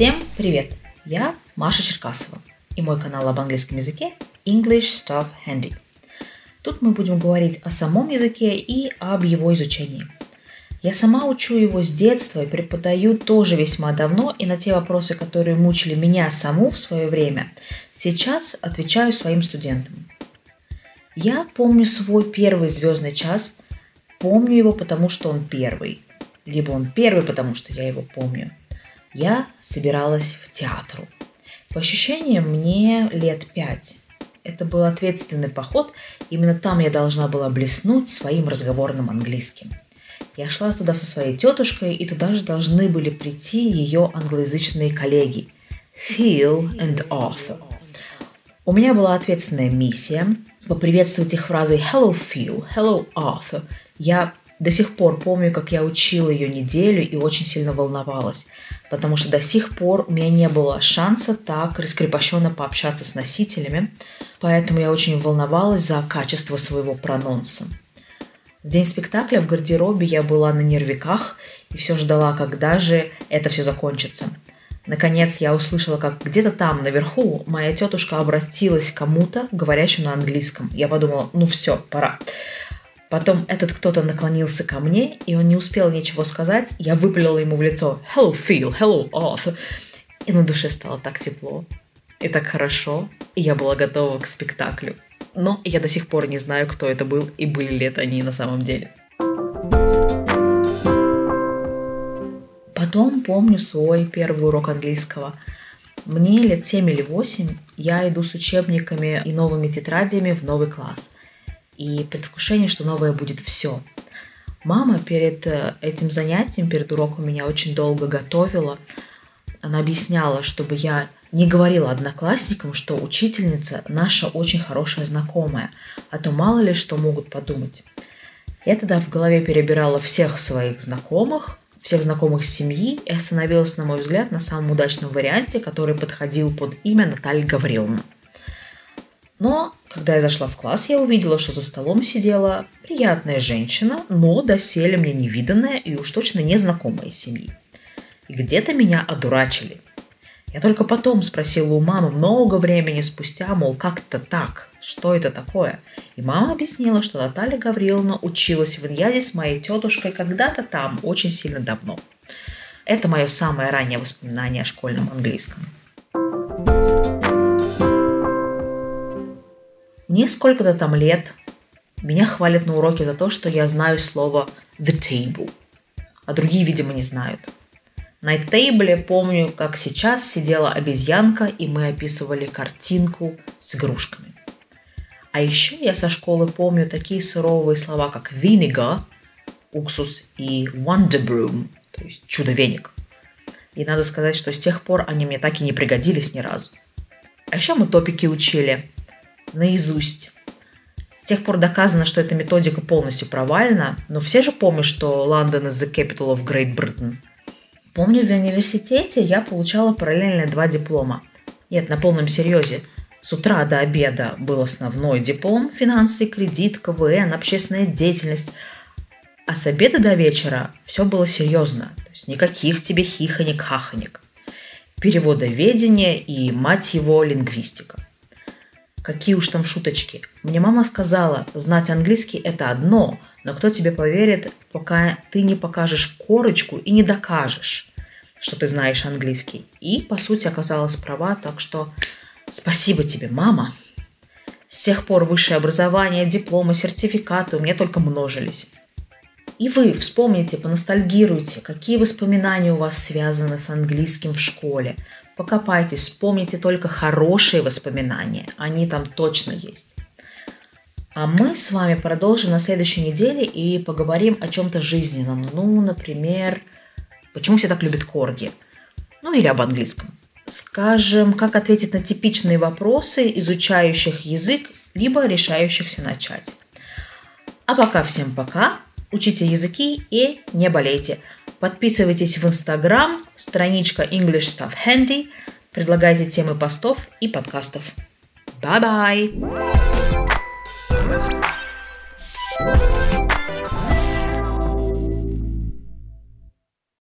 Всем привет! Я Маша Черкасова и мой канал об английском языке English Stuff Handy. Тут мы будем говорить о самом языке и об его изучении. Я сама учу его с детства и преподаю тоже весьма давно, и на те вопросы, которые мучили меня саму в свое время, сейчас отвечаю своим студентам. Я помню свой первый звездный час, помню его потому, что он первый, либо он первый, потому что я его помню – я собиралась в театру. По ощущениям, мне лет пять. Это был ответственный поход, именно там я должна была блеснуть своим разговорным английским. Я шла туда со своей тетушкой, и туда же должны были прийти ее англоязычные коллеги Phil and Arthur. У меня была ответственная миссия поприветствовать их фразой «Hello, Phil», «Hello, Arthur». Я до сих пор помню, как я учила ее неделю и очень сильно волновалась, потому что до сих пор у меня не было шанса так раскрепощенно пообщаться с носителями, поэтому я очень волновалась за качество своего прононса. В день спектакля в гардеробе я была на нервиках и все ждала, когда же это все закончится. Наконец я услышала, как где-то там, наверху, моя тетушка обратилась к кому-то, говорящему на английском. Я подумала, ну все, пора. Потом этот кто-то наклонился ко мне, и он не успел ничего сказать. Я выпалила ему в лицо «Hello, Phil! Hello, Arthur!» И на душе стало так тепло и так хорошо, и я была готова к спектаклю. Но я до сих пор не знаю, кто это был и были ли это они на самом деле. Потом помню свой первый урок английского. Мне лет 7 или 8, я иду с учебниками и новыми тетрадями в новый класс – и предвкушение, что новое будет все. Мама перед э, этим занятием, перед уроком меня очень долго готовила. Она объясняла, чтобы я не говорила одноклассникам, что учительница наша очень хорошая знакомая, а то мало ли что могут подумать. Я тогда в голове перебирала всех своих знакомых, всех знакомых семьи и остановилась, на мой взгляд, на самом удачном варианте, который подходил под имя Наталья Гавриловна. Но когда я зашла в класс, я увидела, что за столом сидела приятная женщина, но доселе мне невиданная и уж точно незнакомая семьи. И где-то меня одурачили. Я только потом спросила у мамы много времени спустя, мол, как это так? Что это такое? И мама объяснила, что Наталья Гавриловна училась в Иньязе с моей тетушкой когда-то там, очень сильно давно. Это мое самое раннее воспоминание о школьном английском. Мне сколько-то там лет. Меня хвалят на уроке за то, что я знаю слово the table. А другие, видимо, не знают. На тейбле помню, как сейчас сидела обезьянка, и мы описывали картинку с игрушками. А еще я со школы помню такие суровые слова, как vinegar, уксус, и wonder broom, то есть чудо-веник. И надо сказать, что с тех пор они мне так и не пригодились ни разу. А еще мы топики учили наизусть. С тех пор доказано, что эта методика полностью провальна, но все же помнят, что Лондон is the capital of Great Britain. Помню, в университете я получала параллельно два диплома. Нет, на полном серьезе. С утра до обеда был основной диплом – финансы, кредит, КВН, общественная деятельность. А с обеда до вечера все было серьезно. То есть никаких тебе хихоник-хахоник. Переводоведение и, мать его, лингвистика. Какие уж там шуточки. Мне мама сказала, знать английский это одно, но кто тебе поверит, пока ты не покажешь корочку и не докажешь, что ты знаешь английский. И, по сути, оказалась права, так что спасибо тебе, мама. С тех пор высшее образование, дипломы, сертификаты у меня только множились. И вы вспомните, поностальгируйте, какие воспоминания у вас связаны с английским в школе. Покопайтесь, вспомните только хорошие воспоминания. Они там точно есть. А мы с вами продолжим на следующей неделе и поговорим о чем-то жизненном. Ну, например, почему все так любят корги? Ну, или об английском. Скажем, как ответить на типичные вопросы изучающих язык, либо решающихся начать. А пока всем пока учите языки и не болейте. Подписывайтесь в Инстаграм, страничка English Stuff Handy. Предлагайте темы постов и подкастов. Bye-bye!